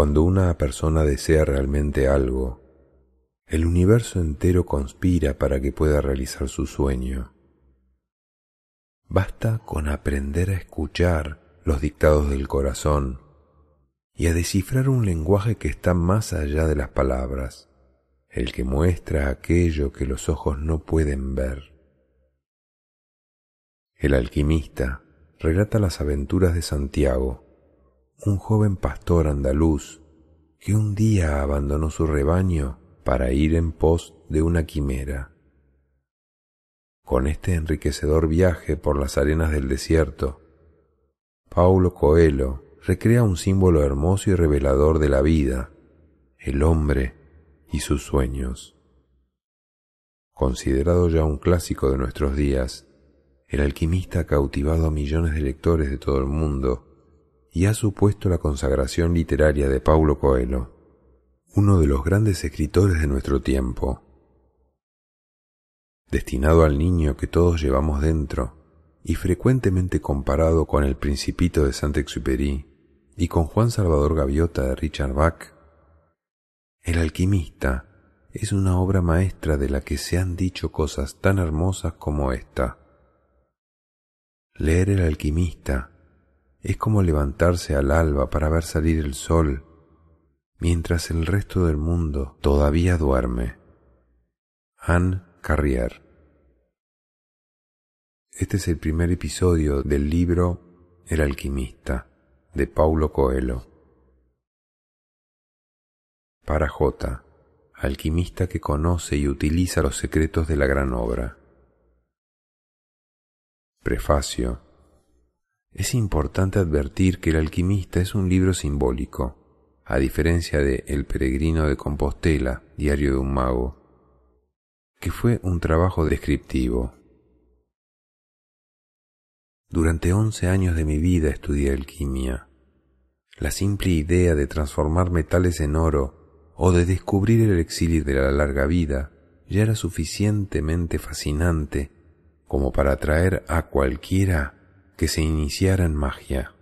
Cuando una persona desea realmente algo, el universo entero conspira para que pueda realizar su sueño. Basta con aprender a escuchar los dictados del corazón y a descifrar un lenguaje que está más allá de las palabras, el que muestra aquello que los ojos no pueden ver. El alquimista relata las aventuras de Santiago, un joven pastor andaluz que un día abandonó su rebaño para ir en pos de una quimera. Con este enriquecedor viaje por las arenas del desierto, Paulo Coelho recrea un símbolo hermoso y revelador de la vida, el hombre y sus sueños. Considerado ya un clásico de nuestros días, el alquimista ha cautivado a millones de lectores de todo el mundo y ha supuesto la consagración literaria de Paulo Coelho, uno de los grandes escritores de nuestro tiempo destinado al niño que todos llevamos dentro y frecuentemente comparado con el Principito de Saint-Exupéry y con Juan Salvador Gaviota de Richard Bach, El alquimista es una obra maestra de la que se han dicho cosas tan hermosas como esta. Leer El alquimista es como levantarse al alba para ver salir el sol, mientras el resto del mundo todavía duerme. Anne Carrier. Este es el primer episodio del libro El alquimista de Paulo Coelho. Para J, alquimista que conoce y utiliza los secretos de la gran obra. Prefacio. Es importante advertir que El alquimista es un libro simbólico, a diferencia de El peregrino de Compostela, diario de un mago que fue un trabajo descriptivo. Durante once años de mi vida estudié alquimia. La simple idea de transformar metales en oro o de descubrir el exilio de la larga vida ya era suficientemente fascinante como para atraer a cualquiera que se iniciara en magia.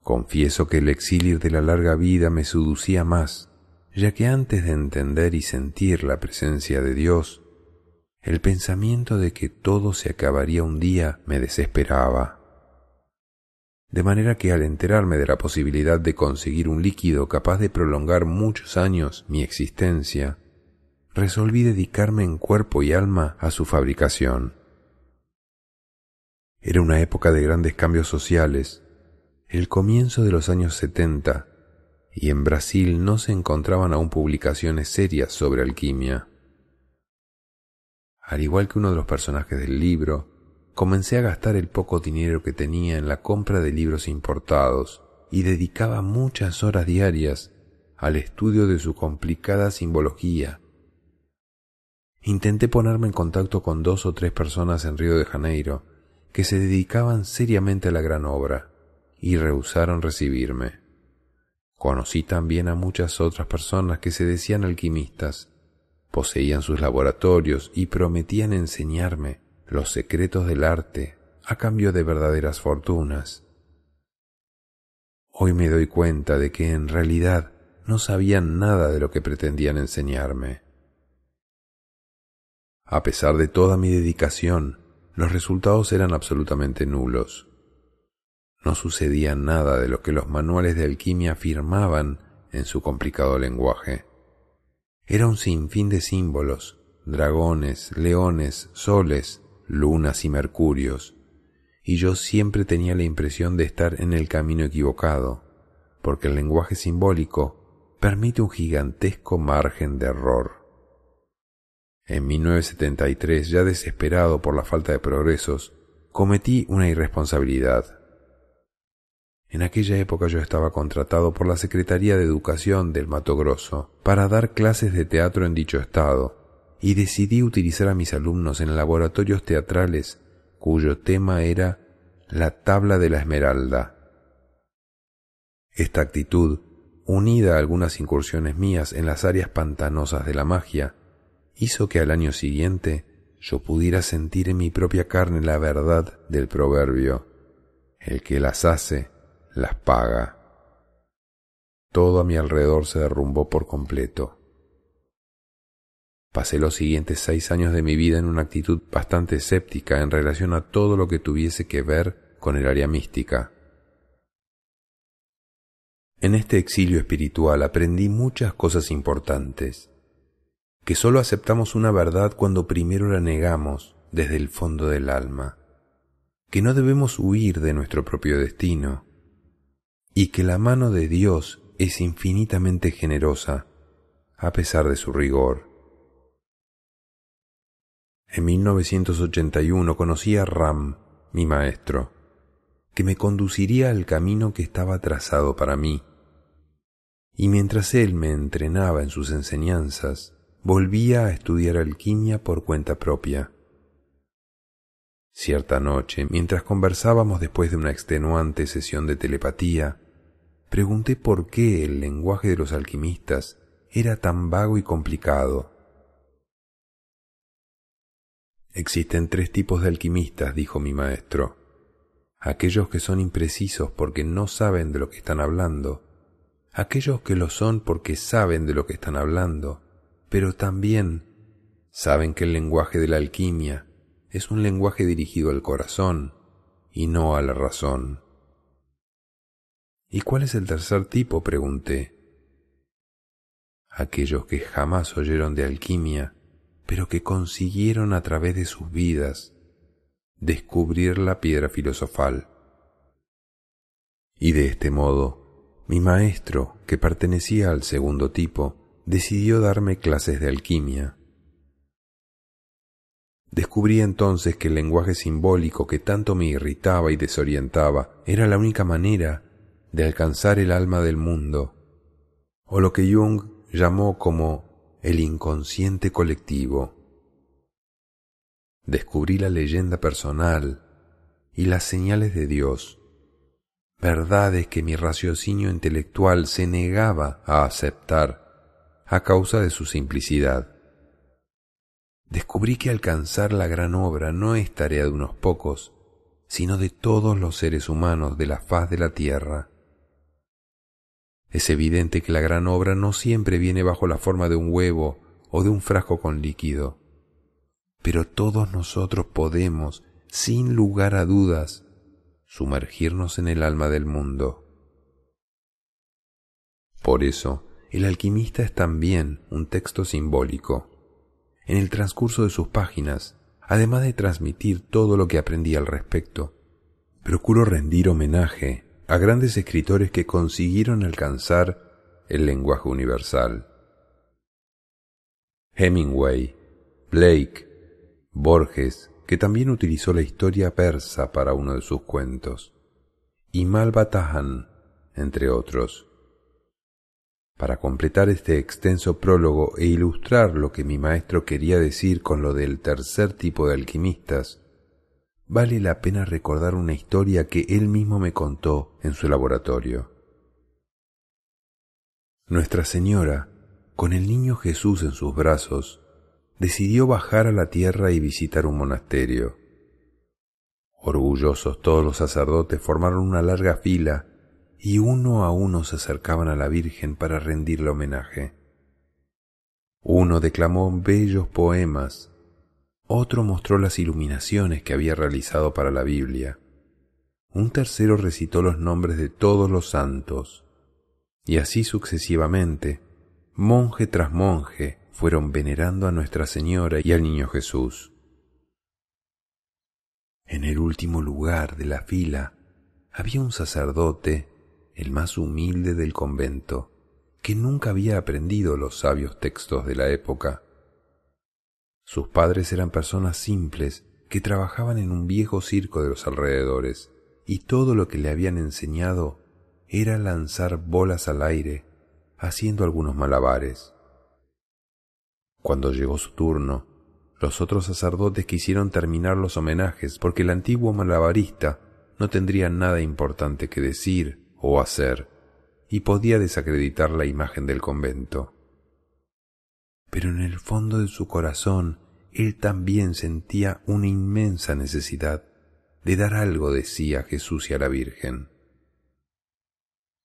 Confieso que el exilio de la larga vida me seducía más ya que antes de entender y sentir la presencia de Dios, el pensamiento de que todo se acabaría un día me desesperaba. De manera que al enterarme de la posibilidad de conseguir un líquido capaz de prolongar muchos años mi existencia, resolví dedicarme en cuerpo y alma a su fabricación. Era una época de grandes cambios sociales, el comienzo de los años setenta, y en Brasil no se encontraban aún publicaciones serias sobre alquimia. Al igual que uno de los personajes del libro, comencé a gastar el poco dinero que tenía en la compra de libros importados y dedicaba muchas horas diarias al estudio de su complicada simbología. Intenté ponerme en contacto con dos o tres personas en Río de Janeiro que se dedicaban seriamente a la gran obra y rehusaron recibirme. Conocí también a muchas otras personas que se decían alquimistas, poseían sus laboratorios y prometían enseñarme los secretos del arte a cambio de verdaderas fortunas. Hoy me doy cuenta de que en realidad no sabían nada de lo que pretendían enseñarme. A pesar de toda mi dedicación, los resultados eran absolutamente nulos. No sucedía nada de lo que los manuales de alquimia afirmaban en su complicado lenguaje. Era un sinfín de símbolos, dragones, leones, soles, lunas y mercurios, y yo siempre tenía la impresión de estar en el camino equivocado, porque el lenguaje simbólico permite un gigantesco margen de error. En 1973, ya desesperado por la falta de progresos, cometí una irresponsabilidad. En aquella época yo estaba contratado por la Secretaría de Educación del Mato Grosso para dar clases de teatro en dicho estado, y decidí utilizar a mis alumnos en laboratorios teatrales cuyo tema era la tabla de la esmeralda. Esta actitud, unida a algunas incursiones mías en las áreas pantanosas de la magia, hizo que al año siguiente yo pudiera sentir en mi propia carne la verdad del proverbio, el que las hace, las paga. todo a mi alrededor se derrumbó por completo. Pasé los siguientes seis años de mi vida en una actitud bastante escéptica en relación a todo lo que tuviese que ver con el área mística. En este exilio espiritual aprendí muchas cosas importantes, que sólo aceptamos una verdad cuando primero la negamos desde el fondo del alma, que no debemos huir de nuestro propio destino, y que la mano de Dios es infinitamente generosa a pesar de su rigor. En 1981 conocí a Ram, mi maestro, que me conduciría al camino que estaba trazado para mí. Y mientras él me entrenaba en sus enseñanzas, volvía a estudiar alquimia por cuenta propia. Cierta noche, mientras conversábamos después de una extenuante sesión de telepatía, pregunté por qué el lenguaje de los alquimistas era tan vago y complicado. Existen tres tipos de alquimistas, dijo mi maestro. Aquellos que son imprecisos porque no saben de lo que están hablando, aquellos que lo son porque saben de lo que están hablando, pero también saben que el lenguaje de la alquimia es un lenguaje dirigido al corazón y no a la razón. ¿Y cuál es el tercer tipo? pregunté. Aquellos que jamás oyeron de alquimia, pero que consiguieron a través de sus vidas descubrir la piedra filosofal. Y de este modo, mi maestro, que pertenecía al segundo tipo, decidió darme clases de alquimia. Descubrí entonces que el lenguaje simbólico que tanto me irritaba y desorientaba era la única manera de alcanzar el alma del mundo, o lo que Jung llamó como el inconsciente colectivo. Descubrí la leyenda personal y las señales de Dios, verdades que mi raciocinio intelectual se negaba a aceptar a causa de su simplicidad. Descubrí que alcanzar la gran obra no es tarea de unos pocos, sino de todos los seres humanos de la faz de la tierra. Es evidente que la gran obra no siempre viene bajo la forma de un huevo o de un frasco con líquido, pero todos nosotros podemos, sin lugar a dudas, sumergirnos en el alma del mundo. Por eso, el alquimista es también un texto simbólico. En el transcurso de sus páginas, además de transmitir todo lo que aprendí al respecto, procuro rendir homenaje a grandes escritores que consiguieron alcanzar el lenguaje universal. Hemingway, Blake, Borges, que también utilizó la historia persa para uno de sus cuentos, y Malbatahan, entre otros. Para completar este extenso prólogo e ilustrar lo que mi maestro quería decir con lo del tercer tipo de alquimistas, vale la pena recordar una historia que él mismo me contó en su laboratorio. Nuestra Señora, con el niño Jesús en sus brazos, decidió bajar a la tierra y visitar un monasterio. Orgullosos todos los sacerdotes formaron una larga fila y uno a uno se acercaban a la Virgen para rendirle homenaje. Uno declamó bellos poemas otro mostró las iluminaciones que había realizado para la Biblia. Un tercero recitó los nombres de todos los santos. Y así sucesivamente, monje tras monje, fueron venerando a Nuestra Señora y al Niño Jesús. En el último lugar de la fila había un sacerdote, el más humilde del convento, que nunca había aprendido los sabios textos de la época sus padres eran personas simples que trabajaban en un viejo circo de los alrededores, y todo lo que le habían enseñado era lanzar bolas al aire, haciendo algunos malabares. Cuando llegó su turno, los otros sacerdotes quisieron terminar los homenajes porque el antiguo malabarista no tendría nada importante que decir o hacer y podía desacreditar la imagen del convento pero en el fondo de su corazón él también sentía una inmensa necesidad de dar algo de sí a Jesús y a la Virgen.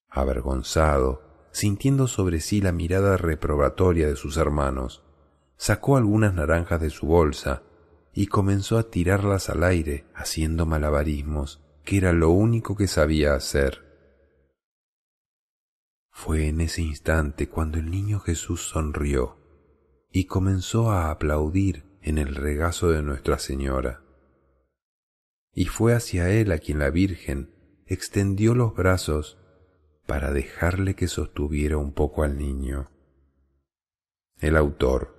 Avergonzado, sintiendo sobre sí la mirada reprobatoria de sus hermanos, sacó algunas naranjas de su bolsa y comenzó a tirarlas al aire, haciendo malabarismos, que era lo único que sabía hacer. Fue en ese instante cuando el niño Jesús sonrió y comenzó a aplaudir en el regazo de Nuestra Señora. Y fue hacia él a quien la Virgen extendió los brazos para dejarle que sostuviera un poco al niño. El autor.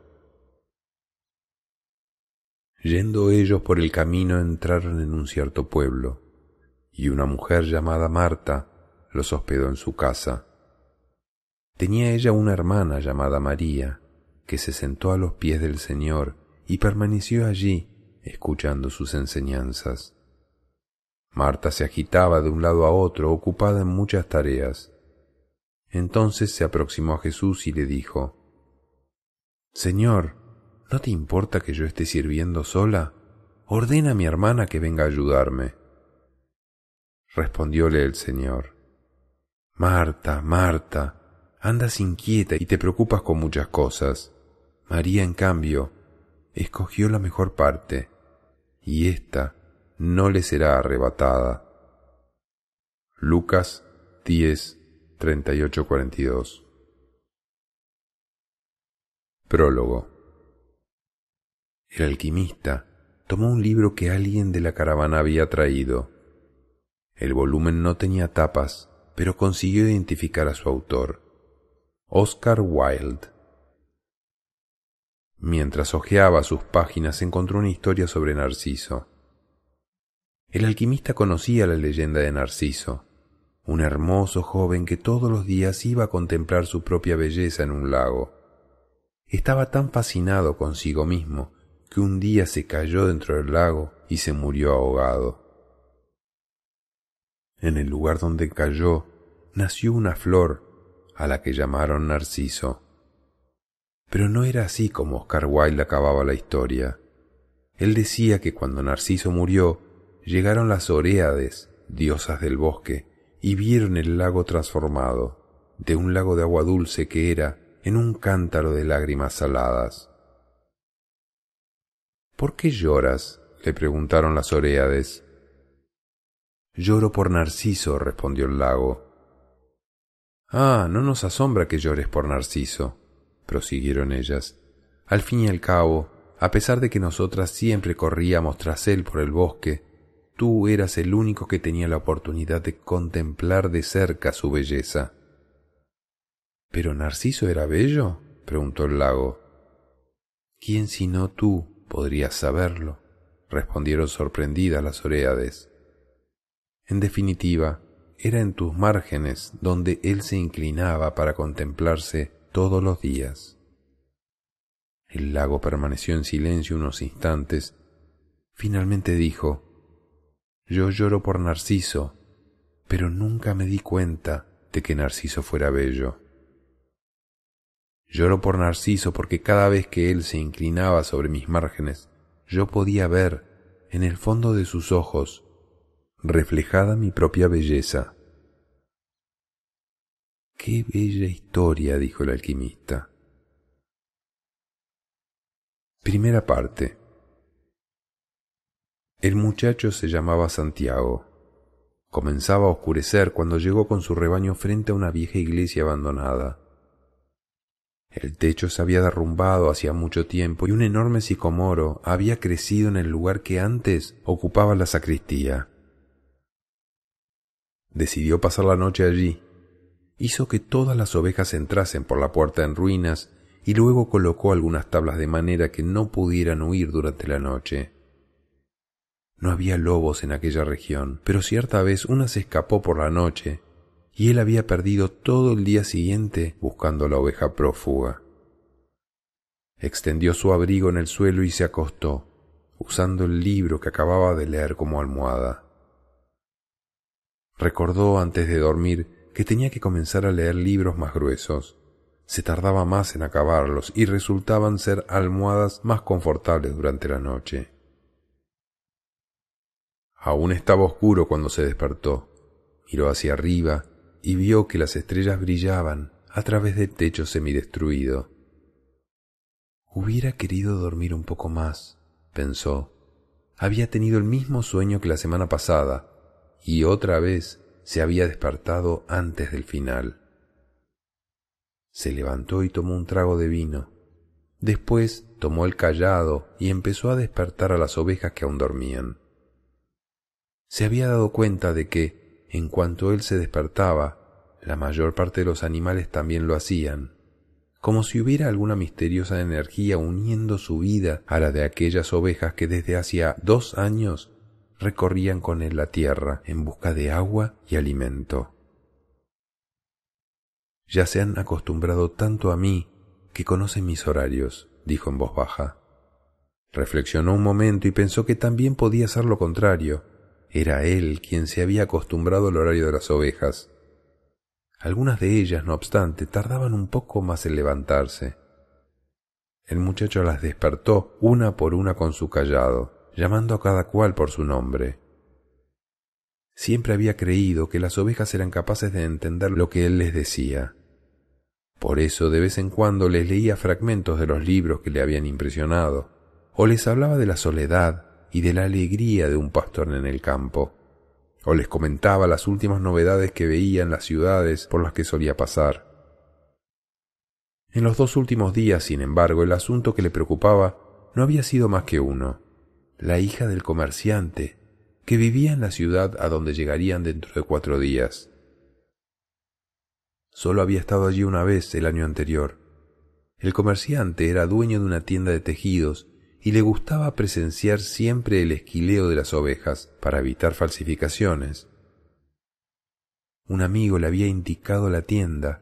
Yendo ellos por el camino entraron en un cierto pueblo, y una mujer llamada Marta los hospedó en su casa. Tenía ella una hermana llamada María, que se sentó a los pies del Señor y permaneció allí escuchando sus enseñanzas. Marta se agitaba de un lado a otro, ocupada en muchas tareas. Entonces se aproximó a Jesús y le dijo, Señor, ¿no te importa que yo esté sirviendo sola? Ordena a mi hermana que venga a ayudarme. Respondióle el Señor, Marta, Marta, andas inquieta y te preocupas con muchas cosas. María, en cambio, escogió la mejor parte, y ésta no le será arrebatada. Lucas 10, 38, 42. Prólogo. El alquimista tomó un libro que alguien de la caravana había traído. El volumen no tenía tapas, pero consiguió identificar a su autor, Oscar Wilde. Mientras hojeaba sus páginas encontró una historia sobre Narciso. El alquimista conocía la leyenda de Narciso, un hermoso joven que todos los días iba a contemplar su propia belleza en un lago. Estaba tan fascinado consigo mismo que un día se cayó dentro del lago y se murió ahogado. En el lugar donde cayó nació una flor a la que llamaron Narciso. Pero no era así como Oscar Wilde acababa la historia. Él decía que cuando Narciso murió, llegaron las Oréades, diosas del bosque, y vieron el lago transformado, de un lago de agua dulce que era, en un cántaro de lágrimas saladas. ¿Por qué lloras? le preguntaron las Oréades. Lloro por Narciso, respondió el lago. Ah, no nos asombra que llores por Narciso prosiguieron ellas. Al fin y al cabo, a pesar de que nosotras siempre corríamos tras él por el bosque, tú eras el único que tenía la oportunidad de contemplar de cerca su belleza. ¿Pero Narciso era bello? preguntó el lago. ¿Quién sino tú podrías saberlo? respondieron sorprendidas las Oréades. En definitiva, era en tus márgenes donde él se inclinaba para contemplarse todos los días. El lago permaneció en silencio unos instantes. Finalmente dijo, Yo lloro por Narciso, pero nunca me di cuenta de que Narciso fuera bello. Lloro por Narciso porque cada vez que él se inclinaba sobre mis márgenes, yo podía ver, en el fondo de sus ojos, reflejada mi propia belleza. Qué bella historia, dijo el alquimista. Primera parte. El muchacho se llamaba Santiago. Comenzaba a oscurecer cuando llegó con su rebaño frente a una vieja iglesia abandonada. El techo se había derrumbado hacía mucho tiempo y un enorme sicomoro había crecido en el lugar que antes ocupaba la sacristía. Decidió pasar la noche allí hizo que todas las ovejas entrasen por la puerta en ruinas y luego colocó algunas tablas de manera que no pudieran huir durante la noche. No había lobos en aquella región, pero cierta vez una se escapó por la noche y él había perdido todo el día siguiente buscando la oveja prófuga. Extendió su abrigo en el suelo y se acostó, usando el libro que acababa de leer como almohada. Recordó antes de dormir que tenía que comenzar a leer libros más gruesos. Se tardaba más en acabarlos y resultaban ser almohadas más confortables durante la noche. Aún estaba oscuro cuando se despertó. Miró hacia arriba y vio que las estrellas brillaban a través del techo semidestruido. Hubiera querido dormir un poco más, pensó. Había tenido el mismo sueño que la semana pasada, y otra vez se había despertado antes del final. Se levantó y tomó un trago de vino. Después tomó el callado y empezó a despertar a las ovejas que aún dormían. Se había dado cuenta de que, en cuanto él se despertaba, la mayor parte de los animales también lo hacían, como si hubiera alguna misteriosa energía uniendo su vida a la de aquellas ovejas que desde hacía dos años recorrían con él la tierra en busca de agua y alimento. Ya se han acostumbrado tanto a mí que conocen mis horarios, dijo en voz baja. Reflexionó un momento y pensó que también podía ser lo contrario. Era él quien se había acostumbrado al horario de las ovejas. Algunas de ellas, no obstante, tardaban un poco más en levantarse. El muchacho las despertó una por una con su callado, llamando a cada cual por su nombre. Siempre había creído que las ovejas eran capaces de entender lo que él les decía. Por eso de vez en cuando les leía fragmentos de los libros que le habían impresionado, o les hablaba de la soledad y de la alegría de un pastor en el campo o les comentaba las últimas novedades que veía en las ciudades por las que solía pasar. En los dos últimos días, sin embargo, el asunto que le preocupaba no había sido más que uno, la hija del comerciante, que vivía en la ciudad a donde llegarían dentro de cuatro días. Solo había estado allí una vez el año anterior. El comerciante era dueño de una tienda de tejidos y le gustaba presenciar siempre el esquileo de las ovejas para evitar falsificaciones. Un amigo le había indicado la tienda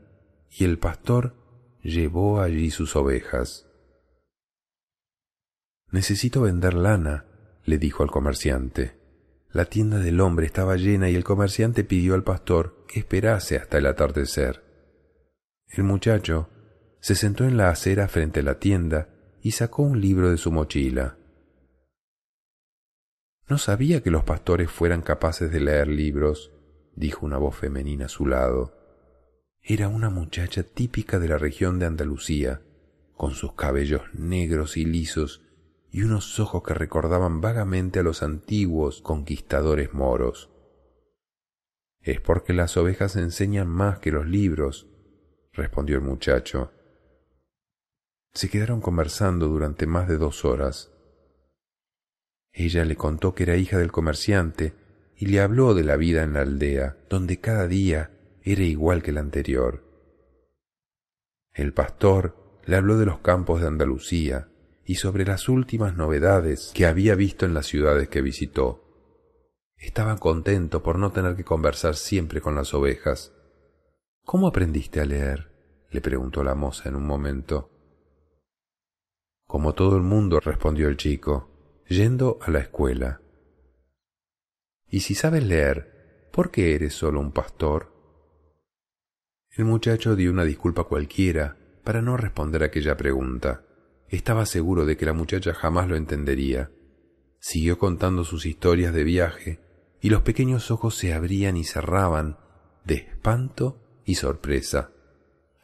y el pastor llevó allí sus ovejas. Necesito vender lana, le dijo al comerciante. La tienda del hombre estaba llena y el comerciante pidió al pastor que esperase hasta el atardecer. El muchacho se sentó en la acera frente a la tienda y sacó un libro de su mochila. No sabía que los pastores fueran capaces de leer libros, dijo una voz femenina a su lado. Era una muchacha típica de la región de Andalucía, con sus cabellos negros y lisos y unos ojos que recordaban vagamente a los antiguos conquistadores moros. Es porque las ovejas enseñan más que los libros, respondió el muchacho. Se quedaron conversando durante más de dos horas. Ella le contó que era hija del comerciante y le habló de la vida en la aldea, donde cada día era igual que el anterior. El pastor le habló de los campos de Andalucía y sobre las últimas novedades que había visto en las ciudades que visitó. Estaba contento por no tener que conversar siempre con las ovejas. ¿Cómo aprendiste a leer? le preguntó la moza en un momento. Como todo el mundo, respondió el chico, yendo a la escuela. Y si sabes leer, ¿por qué eres solo un pastor? El muchacho dio una disculpa cualquiera para no responder aquella pregunta. Estaba seguro de que la muchacha jamás lo entendería. Siguió contando sus historias de viaje, y los pequeños ojos se abrían y cerraban de espanto y sorpresa.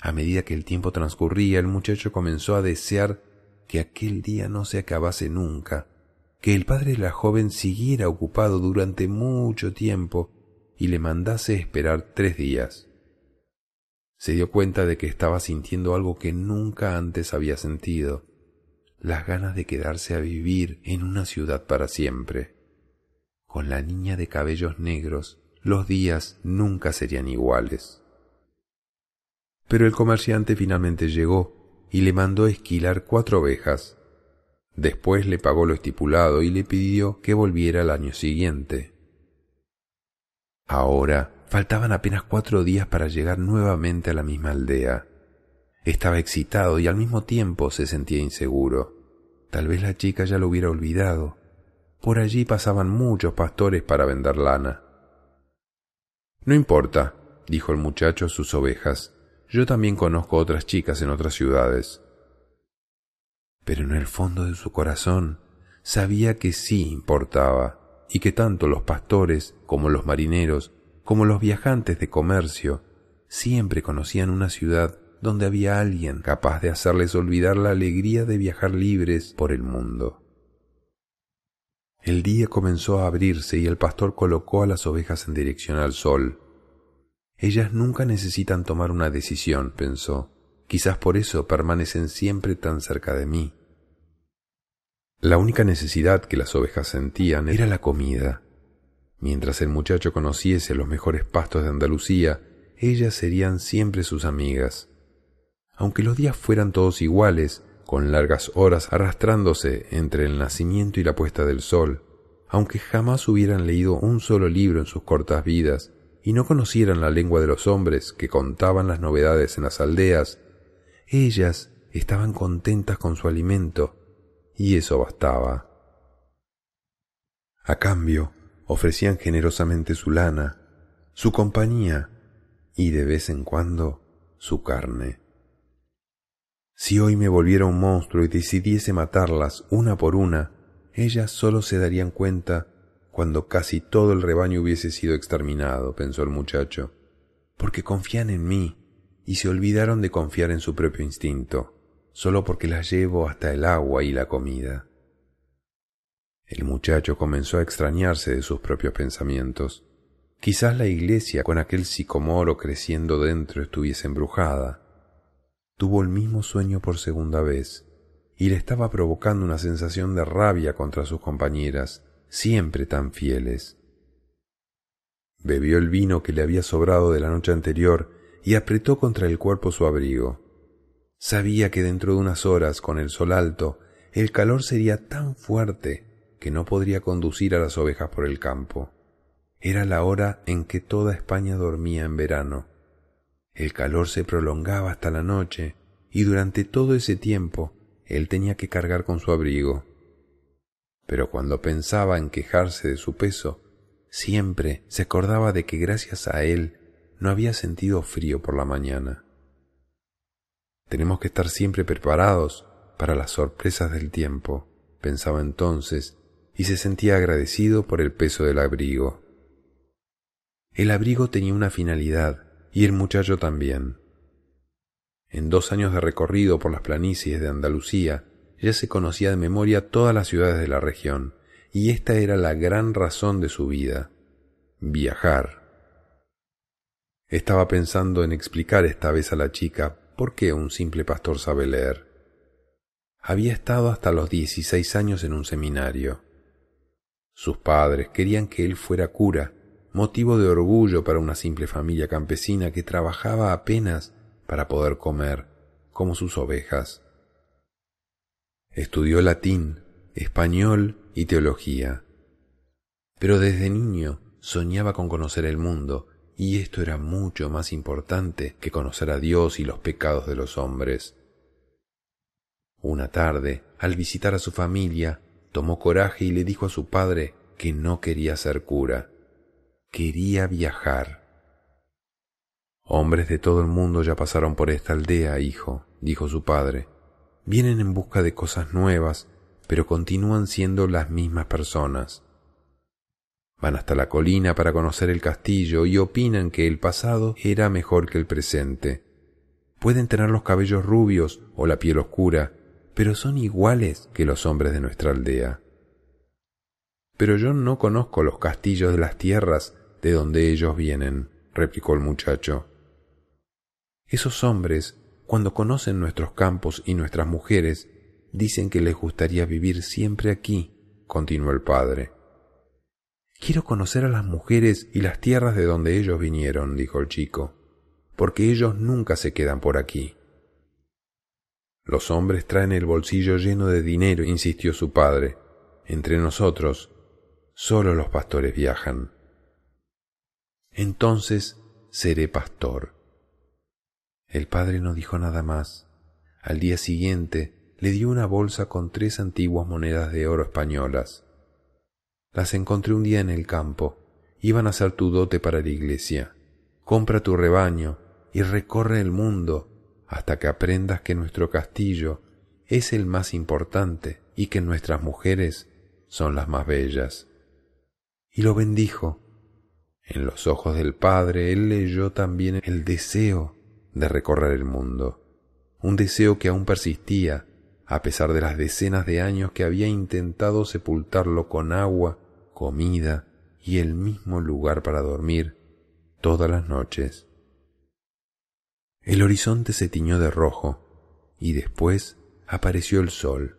A medida que el tiempo transcurría, el muchacho comenzó a desear que aquel día no se acabase nunca, que el padre de la joven siguiera ocupado durante mucho tiempo y le mandase esperar tres días. Se dio cuenta de que estaba sintiendo algo que nunca antes había sentido, las ganas de quedarse a vivir en una ciudad para siempre. Con la niña de cabellos negros, los días nunca serían iguales. Pero el comerciante finalmente llegó y le mandó esquilar cuatro ovejas. Después le pagó lo estipulado y le pidió que volviera al año siguiente. Ahora faltaban apenas cuatro días para llegar nuevamente a la misma aldea. Estaba excitado y al mismo tiempo se sentía inseguro. Tal vez la chica ya lo hubiera olvidado. Por allí pasaban muchos pastores para vender lana. No importa, dijo el muchacho a sus ovejas. Yo también conozco otras chicas en otras ciudades. Pero en el fondo de su corazón sabía que sí importaba, y que tanto los pastores como los marineros, como los viajantes de comercio, siempre conocían una ciudad donde había alguien capaz de hacerles olvidar la alegría de viajar libres por el mundo. El día comenzó a abrirse y el pastor colocó a las ovejas en dirección al sol. Ellas nunca necesitan tomar una decisión, pensó. Quizás por eso permanecen siempre tan cerca de mí. La única necesidad que las ovejas sentían era la comida. Mientras el muchacho conociese los mejores pastos de Andalucía, ellas serían siempre sus amigas. Aunque los días fueran todos iguales, con largas horas arrastrándose entre el nacimiento y la puesta del sol, aunque jamás hubieran leído un solo libro en sus cortas vidas, y no conocieran la lengua de los hombres que contaban las novedades en las aldeas, ellas estaban contentas con su alimento, y eso bastaba. A cambio, ofrecían generosamente su lana, su compañía y de vez en cuando su carne. Si hoy me volviera un monstruo y decidiese matarlas una por una, ellas solo se darían cuenta cuando casi todo el rebaño hubiese sido exterminado, pensó el muchacho, porque confían en mí y se olvidaron de confiar en su propio instinto, solo porque las llevo hasta el agua y la comida. El muchacho comenzó a extrañarse de sus propios pensamientos. Quizás la iglesia con aquel sicomoro creciendo dentro estuviese embrujada tuvo el mismo sueño por segunda vez y le estaba provocando una sensación de rabia contra sus compañeras, siempre tan fieles. Bebió el vino que le había sobrado de la noche anterior y apretó contra el cuerpo su abrigo. Sabía que dentro de unas horas, con el sol alto, el calor sería tan fuerte que no podría conducir a las ovejas por el campo. Era la hora en que toda España dormía en verano el calor se prolongaba hasta la noche y durante todo ese tiempo él tenía que cargar con su abrigo. Pero cuando pensaba en quejarse de su peso, siempre se acordaba de que gracias a él no había sentido frío por la mañana. Tenemos que estar siempre preparados para las sorpresas del tiempo, pensaba entonces, y se sentía agradecido por el peso del abrigo. El abrigo tenía una finalidad, y el muchacho también. En dos años de recorrido por las planicies de Andalucía, ya se conocía de memoria todas las ciudades de la región, y esta era la gran razón de su vida, viajar. Estaba pensando en explicar esta vez a la chica por qué un simple pastor sabe leer. Había estado hasta los dieciséis años en un seminario. Sus padres querían que él fuera cura, motivo de orgullo para una simple familia campesina que trabajaba apenas para poder comer, como sus ovejas. Estudió latín, español y teología. Pero desde niño soñaba con conocer el mundo, y esto era mucho más importante que conocer a Dios y los pecados de los hombres. Una tarde, al visitar a su familia, tomó coraje y le dijo a su padre que no quería ser cura quería viajar. Hombres de todo el mundo ya pasaron por esta aldea, hijo, dijo su padre. Vienen en busca de cosas nuevas, pero continúan siendo las mismas personas. Van hasta la colina para conocer el castillo y opinan que el pasado era mejor que el presente. Pueden tener los cabellos rubios o la piel oscura, pero son iguales que los hombres de nuestra aldea. Pero yo no conozco los castillos de las tierras de donde ellos vienen, replicó el muchacho. Esos hombres, cuando conocen nuestros campos y nuestras mujeres, dicen que les gustaría vivir siempre aquí, continuó el padre. Quiero conocer a las mujeres y las tierras de donde ellos vinieron, dijo el chico, porque ellos nunca se quedan por aquí. Los hombres traen el bolsillo lleno de dinero, insistió su padre. Entre nosotros, solo los pastores viajan entonces seré pastor. El padre no dijo nada más. Al día siguiente le dio una bolsa con tres antiguas monedas de oro españolas. Las encontré un día en el campo. Iban a ser tu dote para la iglesia. Compra tu rebaño y recorre el mundo hasta que aprendas que nuestro castillo es el más importante y que nuestras mujeres son las más bellas. Y lo bendijo En los ojos del Padre él leyó también el deseo de recorrer el mundo, un deseo que aún persistía, a pesar de las decenas de años que había intentado sepultarlo con agua, comida y el mismo lugar para dormir todas las noches. El horizonte se tiñó de rojo y después apareció el sol.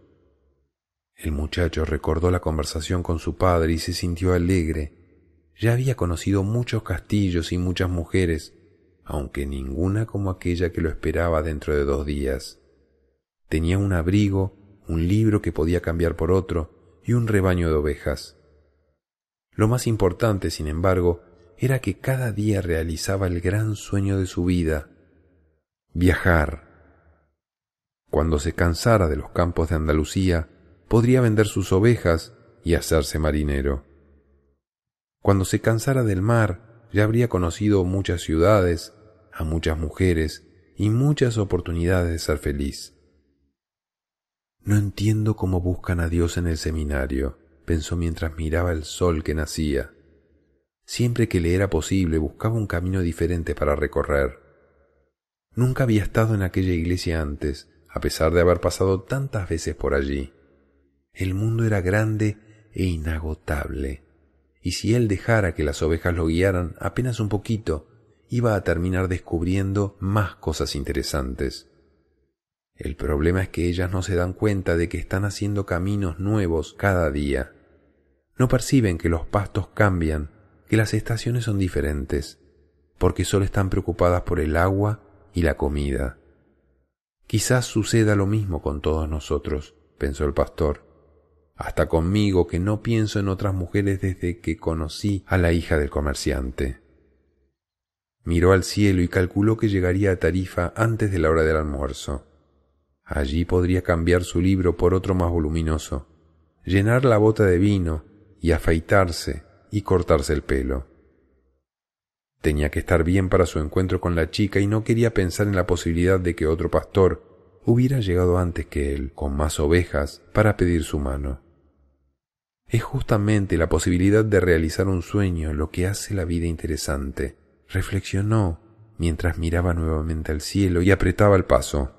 El muchacho recordó la conversación con su padre y se sintió alegre. Ya había conocido muchos castillos y muchas mujeres, aunque ninguna como aquella que lo esperaba dentro de dos días. Tenía un abrigo, un libro que podía cambiar por otro y un rebaño de ovejas. Lo más importante, sin embargo, era que cada día realizaba el gran sueño de su vida, viajar. Cuando se cansara de los campos de Andalucía, podría vender sus ovejas y hacerse marinero. Cuando se cansara del mar, ya habría conocido muchas ciudades, a muchas mujeres y muchas oportunidades de ser feliz. No entiendo cómo buscan a Dios en el seminario, pensó mientras miraba el sol que nacía. Siempre que le era posible buscaba un camino diferente para recorrer. Nunca había estado en aquella iglesia antes, a pesar de haber pasado tantas veces por allí. El mundo era grande e inagotable, y si él dejara que las ovejas lo guiaran apenas un poquito, iba a terminar descubriendo más cosas interesantes. El problema es que ellas no se dan cuenta de que están haciendo caminos nuevos cada día. No perciben que los pastos cambian, que las estaciones son diferentes, porque solo están preocupadas por el agua y la comida. Quizás suceda lo mismo con todos nosotros, pensó el pastor, hasta conmigo que no pienso en otras mujeres desde que conocí a la hija del comerciante. Miró al cielo y calculó que llegaría a Tarifa antes de la hora del almuerzo. Allí podría cambiar su libro por otro más voluminoso, llenar la bota de vino y afeitarse y cortarse el pelo. Tenía que estar bien para su encuentro con la chica y no quería pensar en la posibilidad de que otro pastor hubiera llegado antes que él, con más ovejas, para pedir su mano. Es justamente la posibilidad de realizar un sueño lo que hace la vida interesante, reflexionó mientras miraba nuevamente al cielo y apretaba el paso.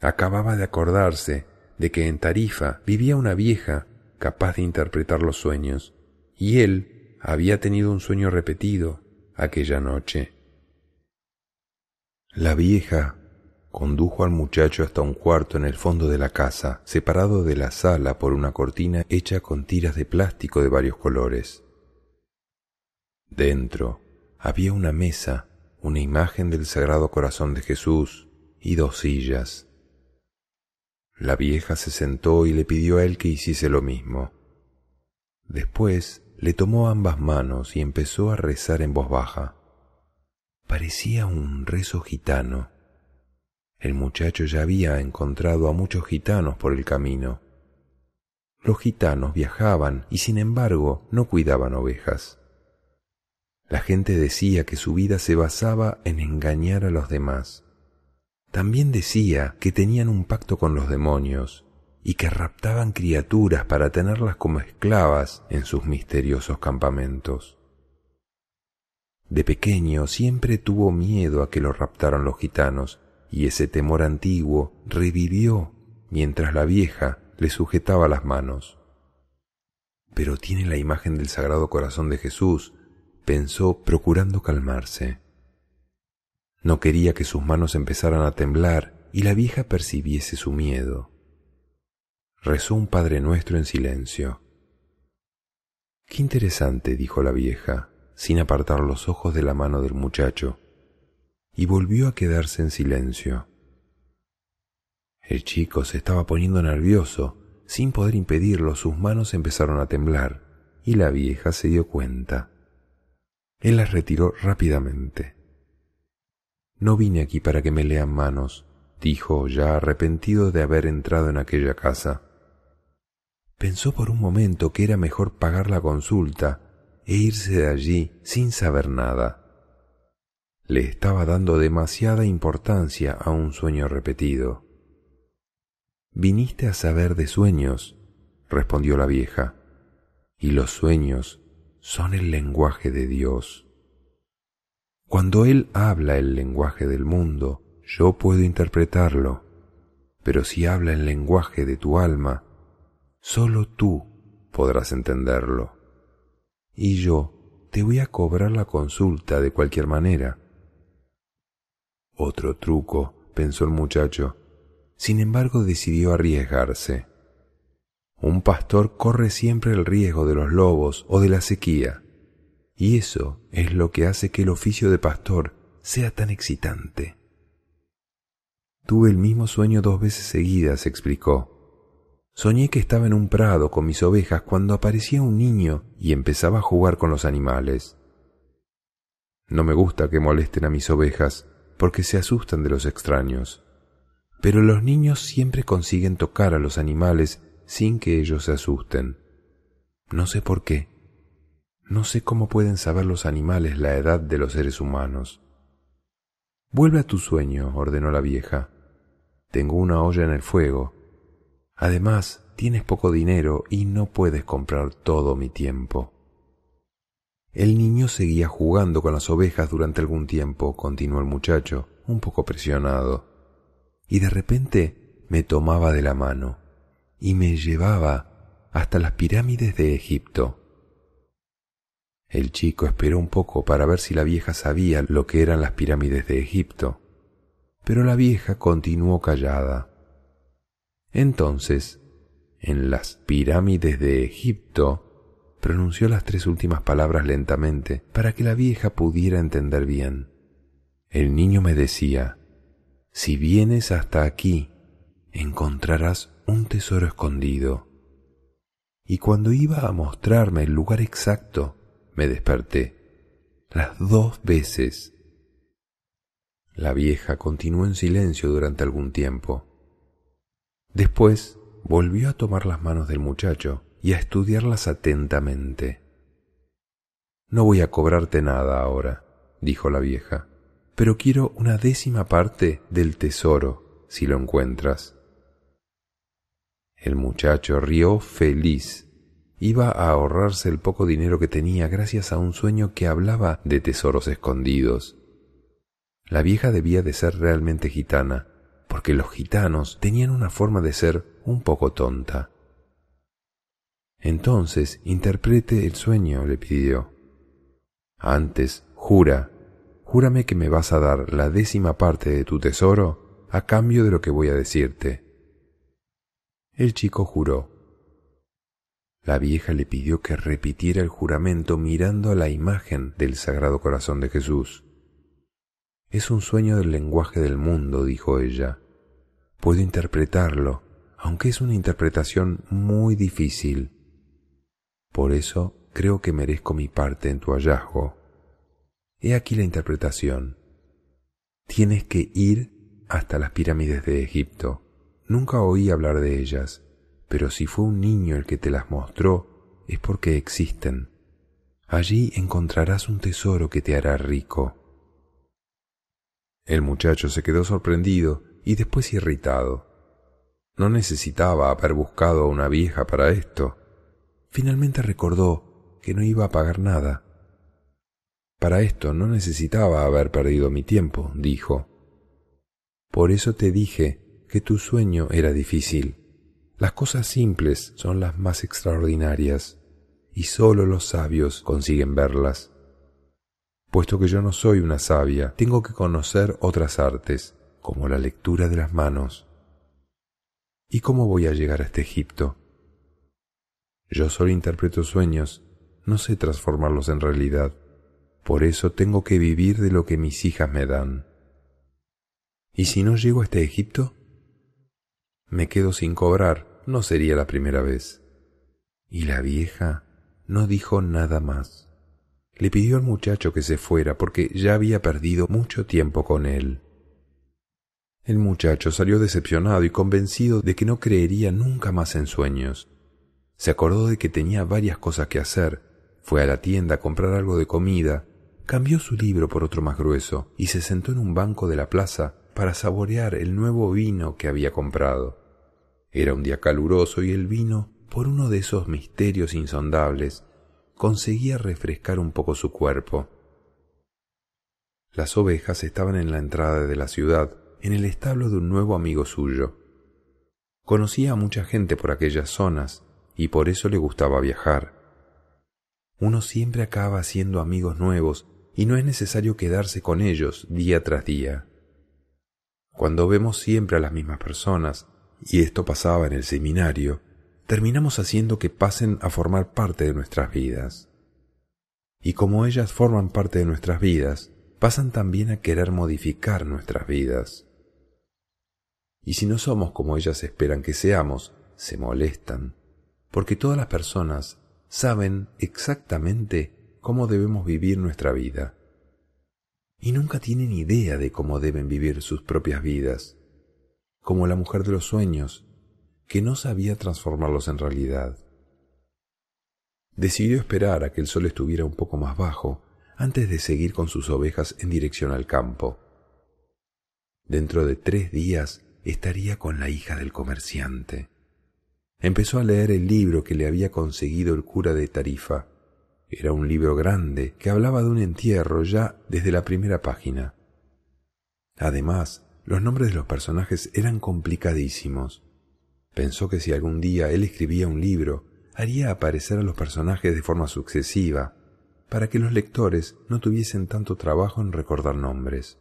Acababa de acordarse de que en Tarifa vivía una vieja capaz de interpretar los sueños, y él había tenido un sueño repetido aquella noche. La vieja condujo al muchacho hasta un cuarto en el fondo de la casa, separado de la sala por una cortina hecha con tiras de plástico de varios colores. Dentro había una mesa, una imagen del Sagrado Corazón de Jesús y dos sillas. La vieja se sentó y le pidió a él que hiciese lo mismo. Después le tomó ambas manos y empezó a rezar en voz baja. Parecía un rezo gitano. El muchacho ya había encontrado a muchos gitanos por el camino. Los gitanos viajaban y sin embargo no cuidaban ovejas. La gente decía que su vida se basaba en engañar a los demás. También decía que tenían un pacto con los demonios y que raptaban criaturas para tenerlas como esclavas en sus misteriosos campamentos. De pequeño siempre tuvo miedo a que lo raptaran los gitanos, y ese temor antiguo revivió mientras la vieja le sujetaba las manos. Pero tiene la imagen del Sagrado Corazón de Jesús, pensó procurando calmarse. No quería que sus manos empezaran a temblar y la vieja percibiese su miedo. Rezó un Padre Nuestro en silencio. Qué interesante, dijo la vieja, sin apartar los ojos de la mano del muchacho, y volvió a quedarse en silencio. El chico se estaba poniendo nervioso, sin poder impedirlo, sus manos empezaron a temblar, y la vieja se dio cuenta. Él las retiró rápidamente. No vine aquí para que me lean manos, dijo, ya arrepentido de haber entrado en aquella casa. Pensó por un momento que era mejor pagar la consulta e irse de allí sin saber nada. Le estaba dando demasiada importancia a un sueño repetido. Viniste a saber de sueños, respondió la vieja, y los sueños son el lenguaje de Dios. Cuando Él habla el lenguaje del mundo, yo puedo interpretarlo, pero si habla el lenguaje de tu alma, solo tú podrás entenderlo. Y yo te voy a cobrar la consulta de cualquier manera. Otro truco, pensó el muchacho. Sin embargo, decidió arriesgarse. Un pastor corre siempre el riesgo de los lobos o de la sequía, y eso es lo que hace que el oficio de pastor sea tan excitante. Tuve el mismo sueño dos veces seguidas, explicó. Soñé que estaba en un prado con mis ovejas cuando aparecía un niño y empezaba a jugar con los animales. No me gusta que molesten a mis ovejas porque se asustan de los extraños, pero los niños siempre consiguen tocar a los animales sin que ellos se asusten. No sé por qué. No sé cómo pueden saber los animales la edad de los seres humanos. Vuelve a tu sueño, ordenó la vieja. Tengo una olla en el fuego. Además, tienes poco dinero y no puedes comprar todo mi tiempo. El niño seguía jugando con las ovejas durante algún tiempo, continuó el muchacho, un poco presionado, y de repente me tomaba de la mano y me llevaba hasta las pirámides de Egipto. El chico esperó un poco para ver si la vieja sabía lo que eran las pirámides de Egipto, pero la vieja continuó callada. Entonces, en las pirámides de Egipto, pronunció las tres últimas palabras lentamente para que la vieja pudiera entender bien. El niño me decía, si vienes hasta aquí, encontrarás un tesoro escondido. Y cuando iba a mostrarme el lugar exacto, me desperté, las dos veces. La vieja continuó en silencio durante algún tiempo. Después volvió a tomar las manos del muchacho y a estudiarlas atentamente. No voy a cobrarte nada ahora, dijo la vieja, pero quiero una décima parte del tesoro si lo encuentras. El muchacho rió feliz. Iba a ahorrarse el poco dinero que tenía gracias a un sueño que hablaba de tesoros escondidos. La vieja debía de ser realmente gitana, porque los gitanos tenían una forma de ser un poco tonta. Entonces interprete el sueño, le pidió. Antes, jura, júrame que me vas a dar la décima parte de tu tesoro a cambio de lo que voy a decirte. El chico juró. La vieja le pidió que repitiera el juramento mirando a la imagen del Sagrado Corazón de Jesús. Es un sueño del lenguaje del mundo, dijo ella. Puedo interpretarlo, aunque es una interpretación muy difícil. Por eso creo que merezco mi parte en tu hallazgo. He aquí la interpretación. Tienes que ir hasta las pirámides de Egipto. Nunca oí hablar de ellas, pero si fue un niño el que te las mostró, es porque existen. Allí encontrarás un tesoro que te hará rico. El muchacho se quedó sorprendido y después irritado. No necesitaba haber buscado a una vieja para esto. Finalmente recordó que no iba a pagar nada. Para esto no necesitaba haber perdido mi tiempo, dijo. Por eso te dije que tu sueño era difícil. Las cosas simples son las más extraordinarias, y sólo los sabios consiguen verlas. Puesto que yo no soy una sabia, tengo que conocer otras artes, como la lectura de las manos. ¿Y cómo voy a llegar a este Egipto? Yo solo interpreto sueños, no sé transformarlos en realidad. Por eso tengo que vivir de lo que mis hijas me dan. ¿Y si no llego a este Egipto? Me quedo sin cobrar, no sería la primera vez. Y la vieja no dijo nada más. Le pidió al muchacho que se fuera porque ya había perdido mucho tiempo con él. El muchacho salió decepcionado y convencido de que no creería nunca más en sueños. Se acordó de que tenía varias cosas que hacer, fue a la tienda a comprar algo de comida, cambió su libro por otro más grueso y se sentó en un banco de la plaza para saborear el nuevo vino que había comprado. Era un día caluroso y el vino, por uno de esos misterios insondables, conseguía refrescar un poco su cuerpo. Las ovejas estaban en la entrada de la ciudad, en el establo de un nuevo amigo suyo. Conocía a mucha gente por aquellas zonas y por eso le gustaba viajar. Uno siempre acaba haciendo amigos nuevos y no es necesario quedarse con ellos día tras día. Cuando vemos siempre a las mismas personas, y esto pasaba en el seminario, terminamos haciendo que pasen a formar parte de nuestras vidas. Y como ellas forman parte de nuestras vidas, pasan también a querer modificar nuestras vidas. Y si no somos como ellas esperan que seamos, se molestan, porque todas las personas saben exactamente cómo debemos vivir nuestra vida y nunca tienen idea de cómo deben vivir sus propias vidas, como la mujer de los sueños, que no sabía transformarlos en realidad. Decidió esperar a que el sol estuviera un poco más bajo antes de seguir con sus ovejas en dirección al campo. Dentro de tres días estaría con la hija del comerciante. Empezó a leer el libro que le había conseguido el cura de Tarifa era un libro grande que hablaba de un entierro ya desde la primera página. Además, los nombres de los personajes eran complicadísimos. Pensó que si algún día él escribía un libro, haría aparecer a los personajes de forma sucesiva, para que los lectores no tuviesen tanto trabajo en recordar nombres.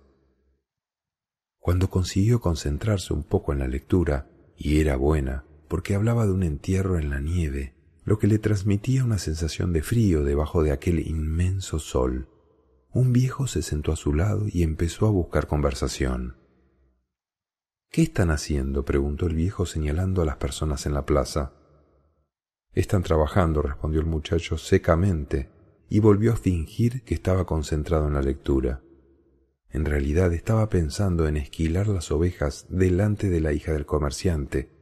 Cuando consiguió concentrarse un poco en la lectura, y era buena, porque hablaba de un entierro en la nieve, lo que le transmitía una sensación de frío debajo de aquel inmenso sol. Un viejo se sentó a su lado y empezó a buscar conversación. ¿Qué están haciendo? preguntó el viejo señalando a las personas en la plaza. Están trabajando, respondió el muchacho secamente, y volvió a fingir que estaba concentrado en la lectura. En realidad estaba pensando en esquilar las ovejas delante de la hija del comerciante,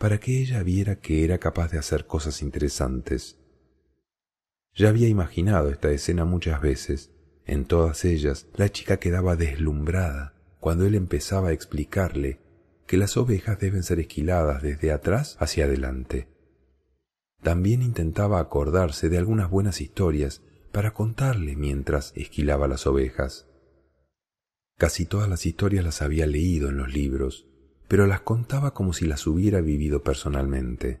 para que ella viera que era capaz de hacer cosas interesantes. Ya había imaginado esta escena muchas veces. En todas ellas la chica quedaba deslumbrada cuando él empezaba a explicarle que las ovejas deben ser esquiladas desde atrás hacia adelante. También intentaba acordarse de algunas buenas historias para contarle mientras esquilaba las ovejas. Casi todas las historias las había leído en los libros, pero las contaba como si las hubiera vivido personalmente.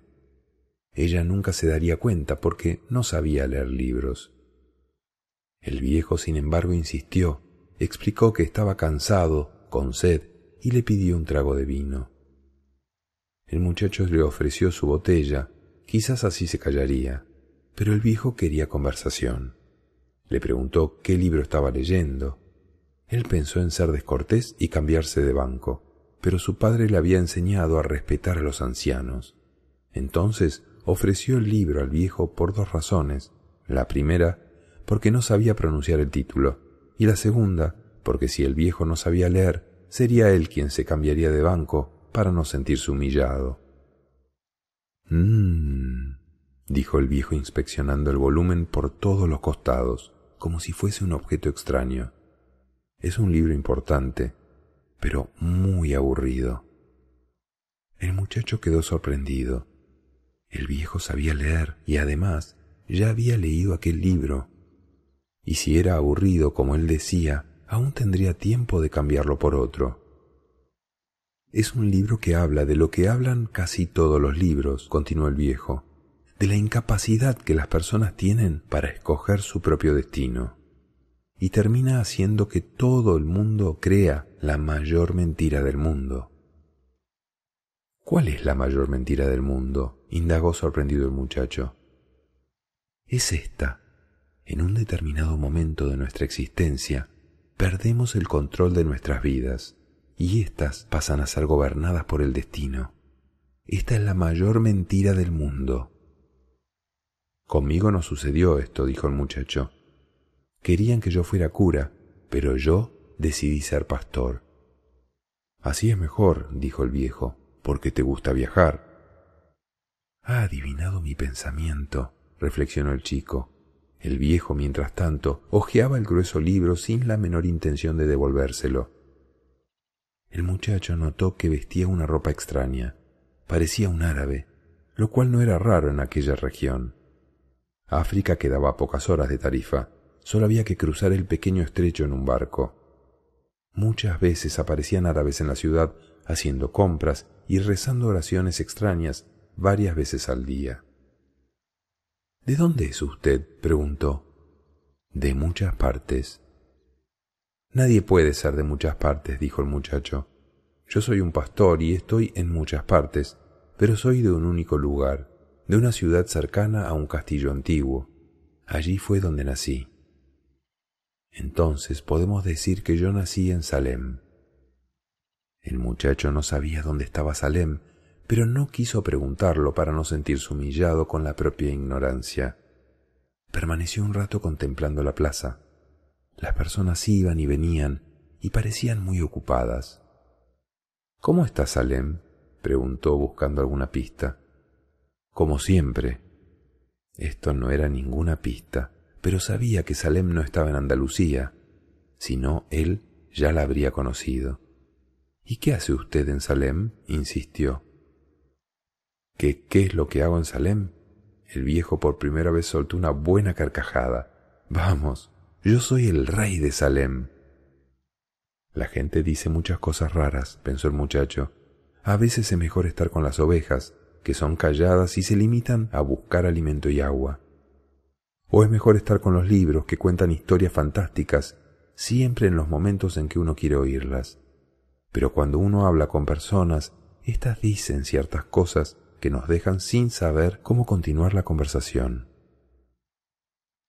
Ella nunca se daría cuenta porque no sabía leer libros. El viejo, sin embargo, insistió, explicó que estaba cansado, con sed, y le pidió un trago de vino. El muchacho le ofreció su botella, quizás así se callaría, pero el viejo quería conversación. Le preguntó qué libro estaba leyendo. Él pensó en ser descortés y cambiarse de banco pero su padre le había enseñado a respetar a los ancianos. Entonces ofreció el libro al viejo por dos razones. La primera, porque no sabía pronunciar el título, y la segunda, porque si el viejo no sabía leer, sería él quien se cambiaría de banco para no sentirse humillado. Mmm, dijo el viejo inspeccionando el volumen por todos los costados, como si fuese un objeto extraño. Es un libro importante, pero muy aburrido. El muchacho quedó sorprendido. El viejo sabía leer y además ya había leído aquel libro. Y si era aburrido, como él decía, aún tendría tiempo de cambiarlo por otro. Es un libro que habla de lo que hablan casi todos los libros, continuó el viejo, de la incapacidad que las personas tienen para escoger su propio destino y termina haciendo que todo el mundo crea la mayor mentira del mundo. ¿Cuál es la mayor mentira del mundo? indagó sorprendido el muchacho. Es esta. En un determinado momento de nuestra existencia, perdemos el control de nuestras vidas y éstas pasan a ser gobernadas por el destino. Esta es la mayor mentira del mundo. Conmigo no sucedió esto, dijo el muchacho. Querían que yo fuera cura, pero yo decidí ser pastor. Así es mejor, dijo el viejo, porque te gusta viajar. Ha adivinado mi pensamiento, reflexionó el chico. El viejo, mientras tanto, hojeaba el grueso libro sin la menor intención de devolvérselo. El muchacho notó que vestía una ropa extraña. Parecía un árabe, lo cual no era raro en aquella región. África quedaba a pocas horas de Tarifa. Solo había que cruzar el pequeño estrecho en un barco. Muchas veces aparecían árabes en la ciudad haciendo compras y rezando oraciones extrañas varias veces al día. ¿De dónde es usted? preguntó. De muchas partes. Nadie puede ser de muchas partes, dijo el muchacho. Yo soy un pastor y estoy en muchas partes, pero soy de un único lugar, de una ciudad cercana a un castillo antiguo. Allí fue donde nací. Entonces podemos decir que yo nací en Salem. El muchacho no sabía dónde estaba Salem, pero no quiso preguntarlo para no sentirse humillado con la propia ignorancia. Permaneció un rato contemplando la plaza. Las personas iban y venían y parecían muy ocupadas. ¿Cómo está Salem? preguntó buscando alguna pista. Como siempre. Esto no era ninguna pista, pero sabía que Salem no estaba en Andalucía, sino él ya la habría conocido. ¿Y qué hace usted en Salem? insistió. ¿Qué, qué es lo que hago en Salem? El viejo por primera vez soltó una buena carcajada. Vamos, yo soy el rey de Salem. La gente dice muchas cosas raras, pensó el muchacho. A veces es mejor estar con las ovejas, que son calladas y se limitan a buscar alimento y agua. O es mejor estar con los libros que cuentan historias fantásticas, siempre en los momentos en que uno quiere oírlas. Pero cuando uno habla con personas, éstas dicen ciertas cosas que nos dejan sin saber cómo continuar la conversación.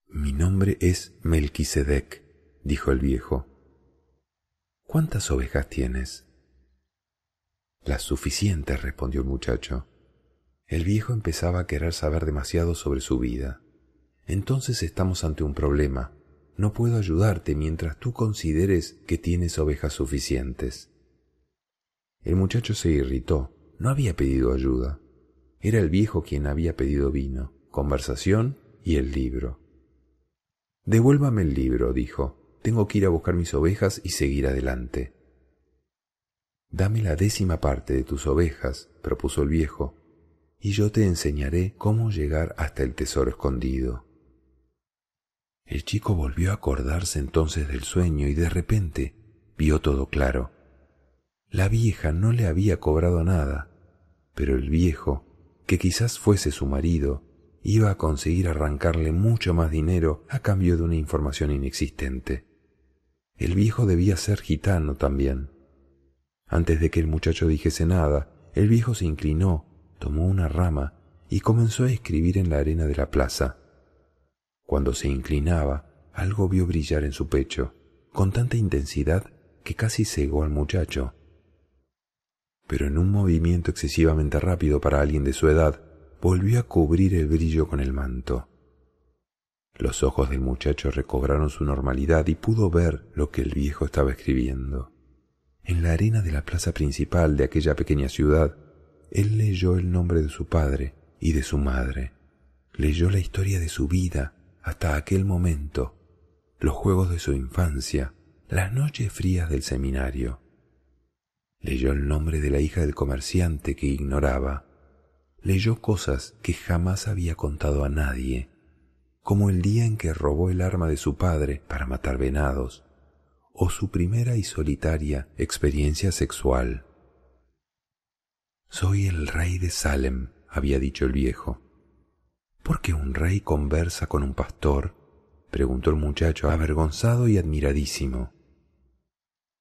Mi nombre es Melquisedec, dijo el viejo. ¿Cuántas ovejas tienes? Las suficientes, respondió el muchacho. El viejo empezaba a querer saber demasiado sobre su vida. Entonces estamos ante un problema. No puedo ayudarte mientras tú consideres que tienes ovejas suficientes. El muchacho se irritó. No había pedido ayuda. Era el viejo quien había pedido vino, conversación y el libro. Devuélvame el libro, dijo. Tengo que ir a buscar mis ovejas y seguir adelante. Dame la décima parte de tus ovejas, propuso el viejo, y yo te enseñaré cómo llegar hasta el tesoro escondido. El chico volvió a acordarse entonces del sueño y de repente vio todo claro. La vieja no le había cobrado nada, pero el viejo, que quizás fuese su marido, iba a conseguir arrancarle mucho más dinero a cambio de una información inexistente. El viejo debía ser gitano también. Antes de que el muchacho dijese nada, el viejo se inclinó, tomó una rama y comenzó a escribir en la arena de la plaza. Cuando se inclinaba, algo vio brillar en su pecho, con tanta intensidad que casi cegó al muchacho. Pero en un movimiento excesivamente rápido para alguien de su edad, volvió a cubrir el brillo con el manto. Los ojos del muchacho recobraron su normalidad y pudo ver lo que el viejo estaba escribiendo. En la arena de la plaza principal de aquella pequeña ciudad, él leyó el nombre de su padre y de su madre. Leyó la historia de su vida hasta aquel momento, los juegos de su infancia, las noches frías del seminario. Leyó el nombre de la hija del comerciante que ignoraba. Leyó cosas que jamás había contado a nadie, como el día en que robó el arma de su padre para matar venados, o su primera y solitaria experiencia sexual. Soy el rey de Salem, había dicho el viejo. ¿Por qué un rey conversa con un pastor? preguntó el muchacho, avergonzado y admiradísimo.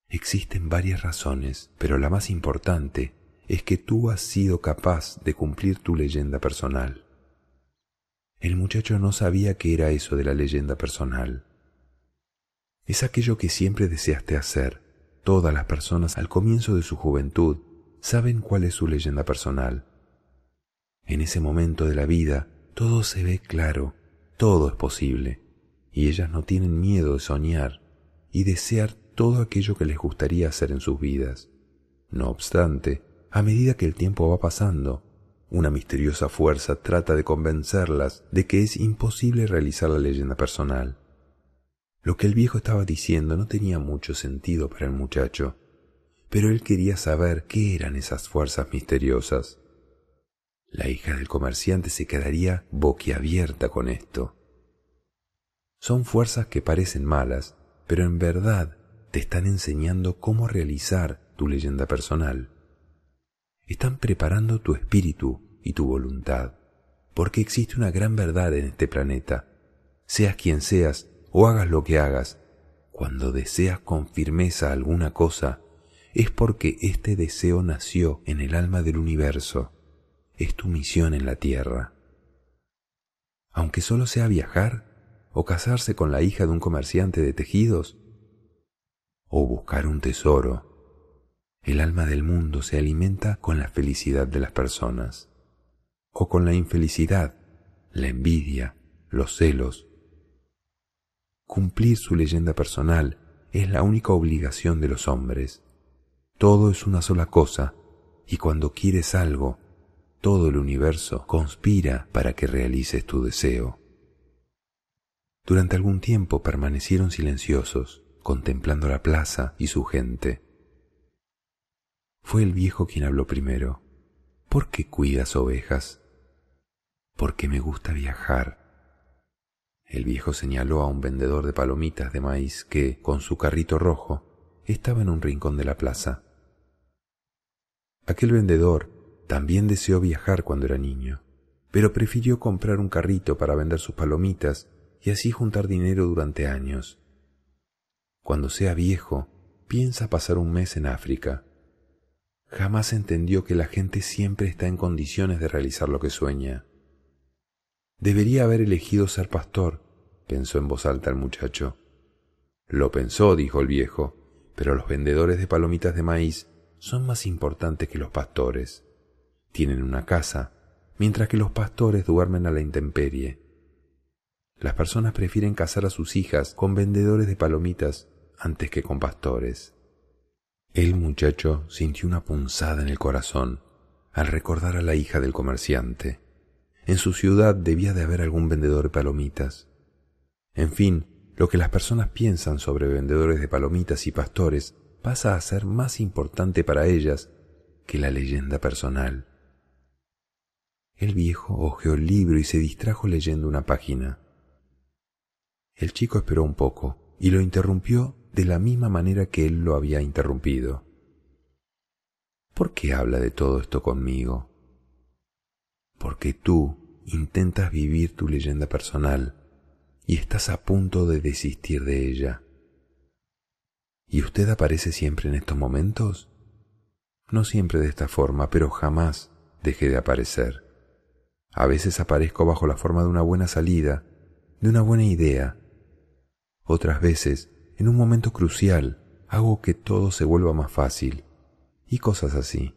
Existen varias razones, pero la más importante es que tú has sido capaz de cumplir tu leyenda personal. El muchacho no sabía qué era eso de la leyenda personal. Es aquello que siempre deseaste hacer. Todas las personas al comienzo de su juventud saben cuál es su leyenda personal. En ese momento de la vida todo se ve claro, todo es posible, y ellas no tienen miedo de soñar y desear todo aquello que les gustaría hacer en sus vidas. No obstante, a medida que el tiempo va pasando, una misteriosa fuerza trata de convencerlas de que es imposible realizar la leyenda personal. Lo que el viejo estaba diciendo no tenía mucho sentido para el muchacho, pero él quería saber qué eran esas fuerzas misteriosas. La hija del comerciante se quedaría boquiabierta con esto. Son fuerzas que parecen malas, pero en verdad te están enseñando cómo realizar tu leyenda personal. Están preparando tu espíritu y tu voluntad, porque existe una gran verdad en este planeta. Seas quien seas o hagas lo que hagas, cuando deseas con firmeza alguna cosa, es porque este deseo nació en el alma del universo. Es tu misión en la tierra. Aunque solo sea viajar, o casarse con la hija de un comerciante de tejidos, o buscar un tesoro. El alma del mundo se alimenta con la felicidad de las personas, o con la infelicidad, la envidia, los celos. Cumplir su leyenda personal es la única obligación de los hombres. Todo es una sola cosa, y cuando quieres algo, todo el universo conspira para que realices tu deseo. Durante algún tiempo permanecieron silenciosos, contemplando la plaza y su gente. Fue el viejo quien habló primero. ¿Por qué cuidas ovejas? Porque me gusta viajar. El viejo señaló a un vendedor de palomitas de maíz que, con su carrito rojo, estaba en un rincón de la plaza. Aquel vendedor también deseó viajar cuando era niño, pero prefirió comprar un carrito para vender sus palomitas y así juntar dinero durante años. Cuando sea viejo, piensa pasar un mes en África. Jamás entendió que la gente siempre está en condiciones de realizar lo que sueña. Debería haber elegido ser pastor, pensó en voz alta el muchacho. Lo pensó, dijo el viejo, pero los vendedores de palomitas de maíz son más importantes que los pastores. Tienen una casa, mientras que los pastores duermen a la intemperie. Las personas prefieren casar a sus hijas con vendedores de palomitas antes que con pastores. El muchacho sintió una punzada en el corazón al recordar a la hija del comerciante. En su ciudad debía de haber algún vendedor de palomitas. En fin, lo que las personas piensan sobre vendedores de palomitas y pastores pasa a ser más importante para ellas que la leyenda personal. El viejo hojeó el libro y se distrajo leyendo una página. El chico esperó un poco y lo interrumpió de la misma manera que él lo había interrumpido. ¿Por qué habla de todo esto conmigo? Porque tú intentas vivir tu leyenda personal y estás a punto de desistir de ella. ¿Y usted aparece siempre en estos momentos? No siempre de esta forma, pero jamás deje de aparecer. A veces aparezco bajo la forma de una buena salida, de una buena idea, otras veces, en un momento crucial, hago que todo se vuelva más fácil y cosas así.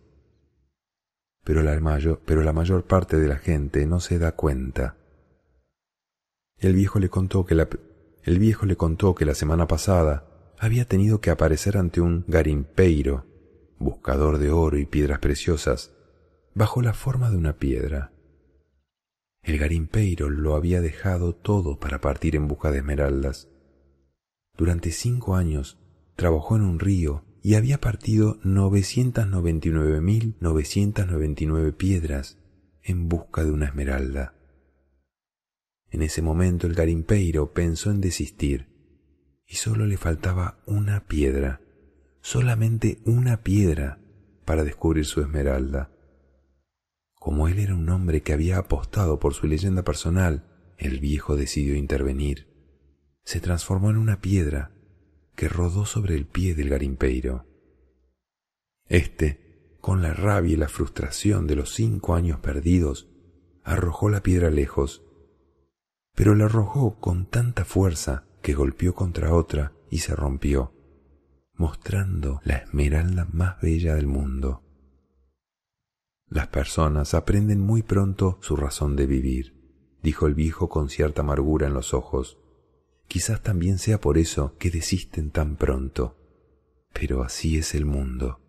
Pero la, mayor, parte de la gente no se da cuenta. El viejo le contó que la semana pasada había tenido que aparecer ante un garimpeiro, buscador de oro y piedras preciosas, bajo la forma de una piedra. El garimpeiro lo había dejado todo para partir en busca de esmeraldas, durante cinco años trabajó en un río y había partido 999.999 piedras en busca de una esmeralda. En ese momento el garimpeiro pensó en desistir y solo le faltaba una piedra, solamente una piedra para descubrir su esmeralda. Como él era un hombre que había apostado por su leyenda personal, el viejo decidió intervenir se transformó en una piedra que rodó sobre el pie del garimpeiro. Este, con la rabia y la frustración de los cinco años perdidos, arrojó la piedra lejos, pero la arrojó con tanta fuerza que golpeó contra otra y se rompió, mostrando la esmeralda más bella del mundo. Las personas aprenden muy pronto su razón de vivir, dijo el viejo con cierta amargura en los ojos. Quizás también sea por eso que desisten tan pronto, pero así es el mundo.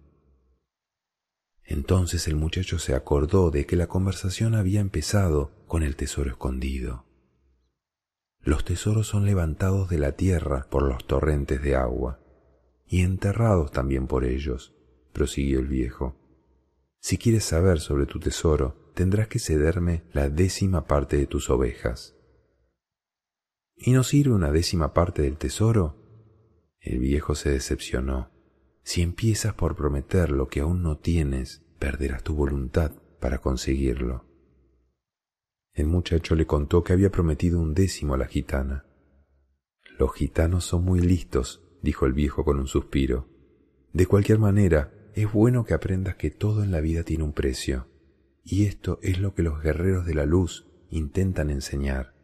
Entonces el muchacho se acordó de que la conversación había empezado con el tesoro escondido. Los tesoros son levantados de la tierra por los torrentes de agua, y enterrados también por ellos, prosiguió el viejo. Si quieres saber sobre tu tesoro, tendrás que cederme la décima parte de tus ovejas. ¿Y no sirve una décima parte del tesoro? El viejo se decepcionó. Si empiezas por prometer lo que aún no tienes, perderás tu voluntad para conseguirlo. El muchacho le contó que había prometido un décimo a la gitana. Los gitanos son muy listos, dijo el viejo con un suspiro. De cualquier manera, es bueno que aprendas que todo en la vida tiene un precio, y esto es lo que los guerreros de la luz intentan enseñar.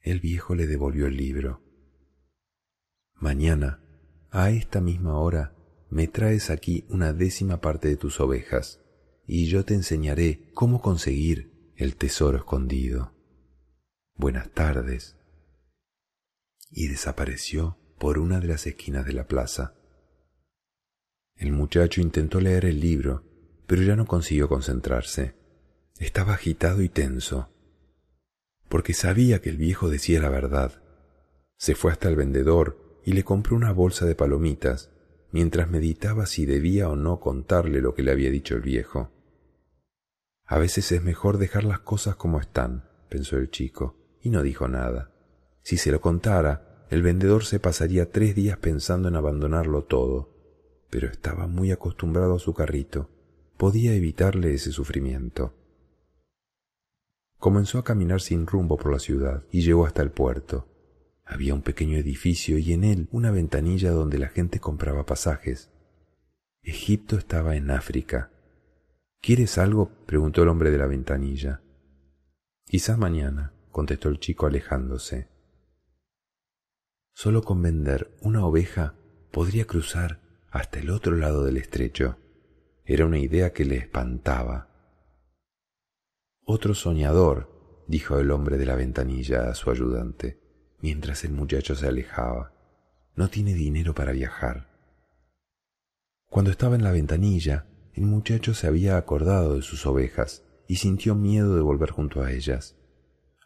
El viejo le devolvió el libro. Mañana, a esta misma hora, me traes aquí una décima parte de tus ovejas, y yo te enseñaré cómo conseguir el tesoro escondido. Buenas tardes. Y desapareció por una de las esquinas de la plaza. El muchacho intentó leer el libro, pero ya no consiguió concentrarse. Estaba agitado y tenso, porque sabía que el viejo decía la verdad. Se fue hasta el vendedor y le compró una bolsa de palomitas, mientras meditaba si debía o no contarle lo que le había dicho el viejo. A veces es mejor dejar las cosas como están, pensó el chico, y no dijo nada. Si se lo contara, el vendedor se pasaría tres días pensando en abandonarlo todo, pero estaba muy acostumbrado a su carrito. Podía evitarle ese sufrimiento. Comenzó a caminar sin rumbo por la ciudad y llegó hasta el puerto. Había un pequeño edificio y en él una ventanilla donde la gente compraba pasajes. Egipto estaba en África. ¿Quieres algo? preguntó el hombre de la ventanilla. Quizás mañana, contestó el chico alejándose. Solo con vender una oveja podría cruzar hasta el otro lado del estrecho. Era una idea que le espantaba. Otro soñador, dijo el hombre de la ventanilla a su ayudante, mientras el muchacho se alejaba. No tiene dinero para viajar. Cuando estaba en la ventanilla, el muchacho se había acordado de sus ovejas y sintió miedo de volver junto a ellas.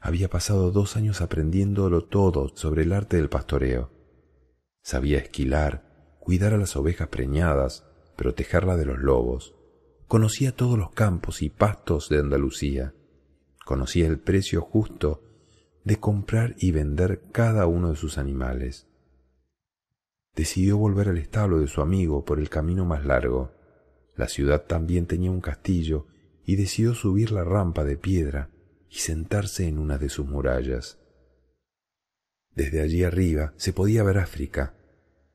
Había pasado dos años aprendiéndolo todo sobre el arte del pastoreo. Sabía esquilar, cuidar a las ovejas preñadas, protegerlas de los lobos. Conocía todos los campos y pastos de Andalucía. Conocía el precio justo de comprar y vender cada uno de sus animales. Decidió volver al establo de su amigo por el camino más largo. La ciudad también tenía un castillo y decidió subir la rampa de piedra y sentarse en una de sus murallas. Desde allí arriba se podía ver África,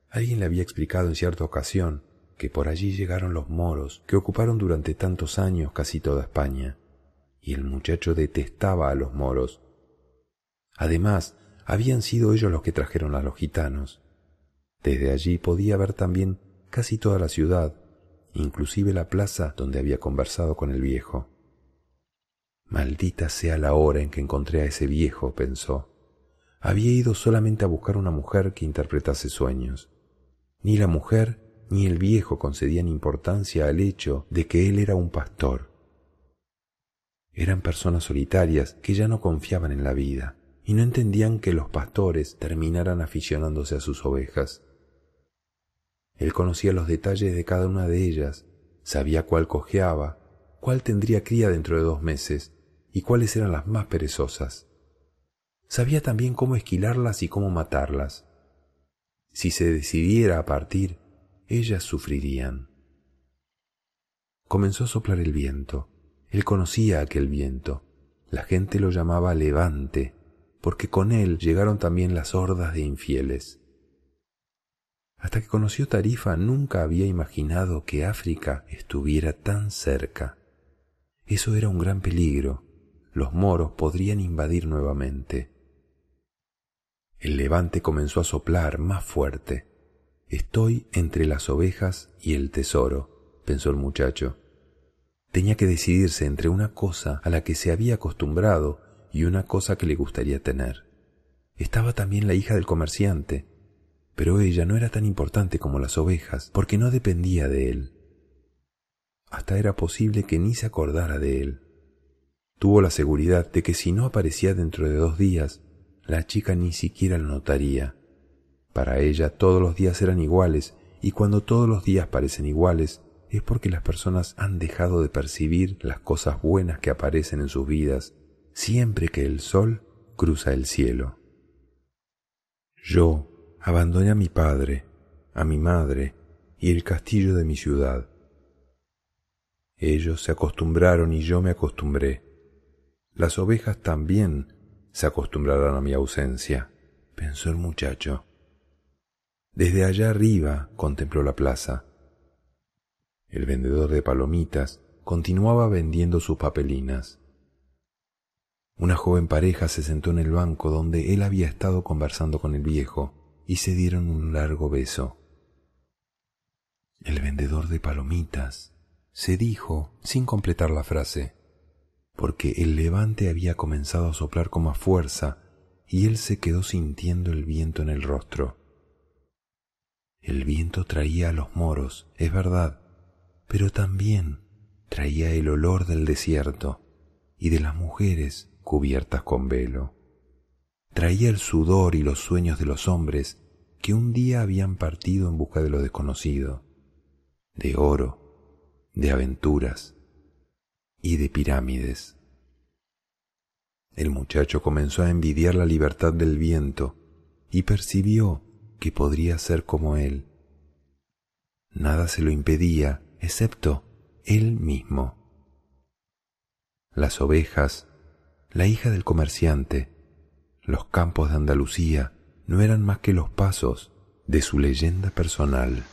Alguien le había explicado en cierta ocasión que por allí llegaron los moros que ocuparon durante tantos años casi toda España, y el muchacho detestaba a los moros. Además, habían sido ellos los que trajeron a los gitanos. Desde allí podía ver también casi toda la ciudad, inclusive la plaza donde había conversado con el viejo. Maldita sea la hora en que encontré a ese viejo, pensó. Había ido solamente a buscar una mujer que interpretase sueños. Ni la mujer ni el viejo concedían importancia al hecho de que él era un pastor. Eran personas solitarias que ya no confiaban en la vida y no entendían que los pastores terminaran aficionándose a sus ovejas. Él conocía los detalles de cada una de ellas, sabía cuál cojeaba, cuál tendría cría dentro de dos meses y cuáles eran las más perezosas. Sabía también cómo esquilarlas y cómo matarlas. Si se decidiera a partir, ellas sufrirían. Comenzó a soplar el viento. Él conocía aquel viento. La gente lo llamaba levante, porque con él llegaron también las hordas de infieles. Hasta que conoció Tarifa nunca había imaginado que África estuviera tan cerca. Eso era un gran peligro. Los moros podrían invadir nuevamente. El levante comenzó a soplar más fuerte. Estoy entre las ovejas y el tesoro, pensó el muchacho. Tenía que decidirse entre una cosa a la que se había acostumbrado y una cosa que le gustaría tener. Estaba también la hija del comerciante, pero ella no era tan importante como las ovejas, porque no dependía de él. Hasta era posible que ni se acordara de él. Tuvo la seguridad de que si no aparecía dentro de dos días, la chica ni siquiera lo notaría. Para ella todos los días eran iguales, y cuando todos los días parecen iguales, es porque las personas han dejado de percibir las cosas buenas que aparecen en sus vidas siempre que el sol cruza el cielo. Yo abandoné a mi padre, a mi madre y el castillo de mi ciudad. Ellos se acostumbraron y yo me acostumbré. Las ovejas también se acostumbrarán a mi ausencia, pensó el muchacho. Desde allá arriba contempló la plaza. El vendedor de palomitas continuaba vendiendo sus papelinas. Una joven pareja se sentó en el banco donde él había estado conversando con el viejo y se dieron un largo beso. El vendedor de palomitas se dijo sin completar la frase, porque el levante había comenzado a soplar con más fuerza y él se quedó sintiendo el viento en el rostro. El viento traía a los moros, es verdad, pero también traía el olor del desierto y de las mujeres cubiertas con velo. Traía el sudor y los sueños de los hombres que un día habían partido en busca de lo desconocido, de oro, de aventuras y de pirámides. El muchacho comenzó a envidiar la libertad del viento y percibió que podría ser como él. Nada se lo impedía excepto él mismo. Las ovejas, la hija del comerciante, los campos de Andalucía no eran más que los pasos de su leyenda personal.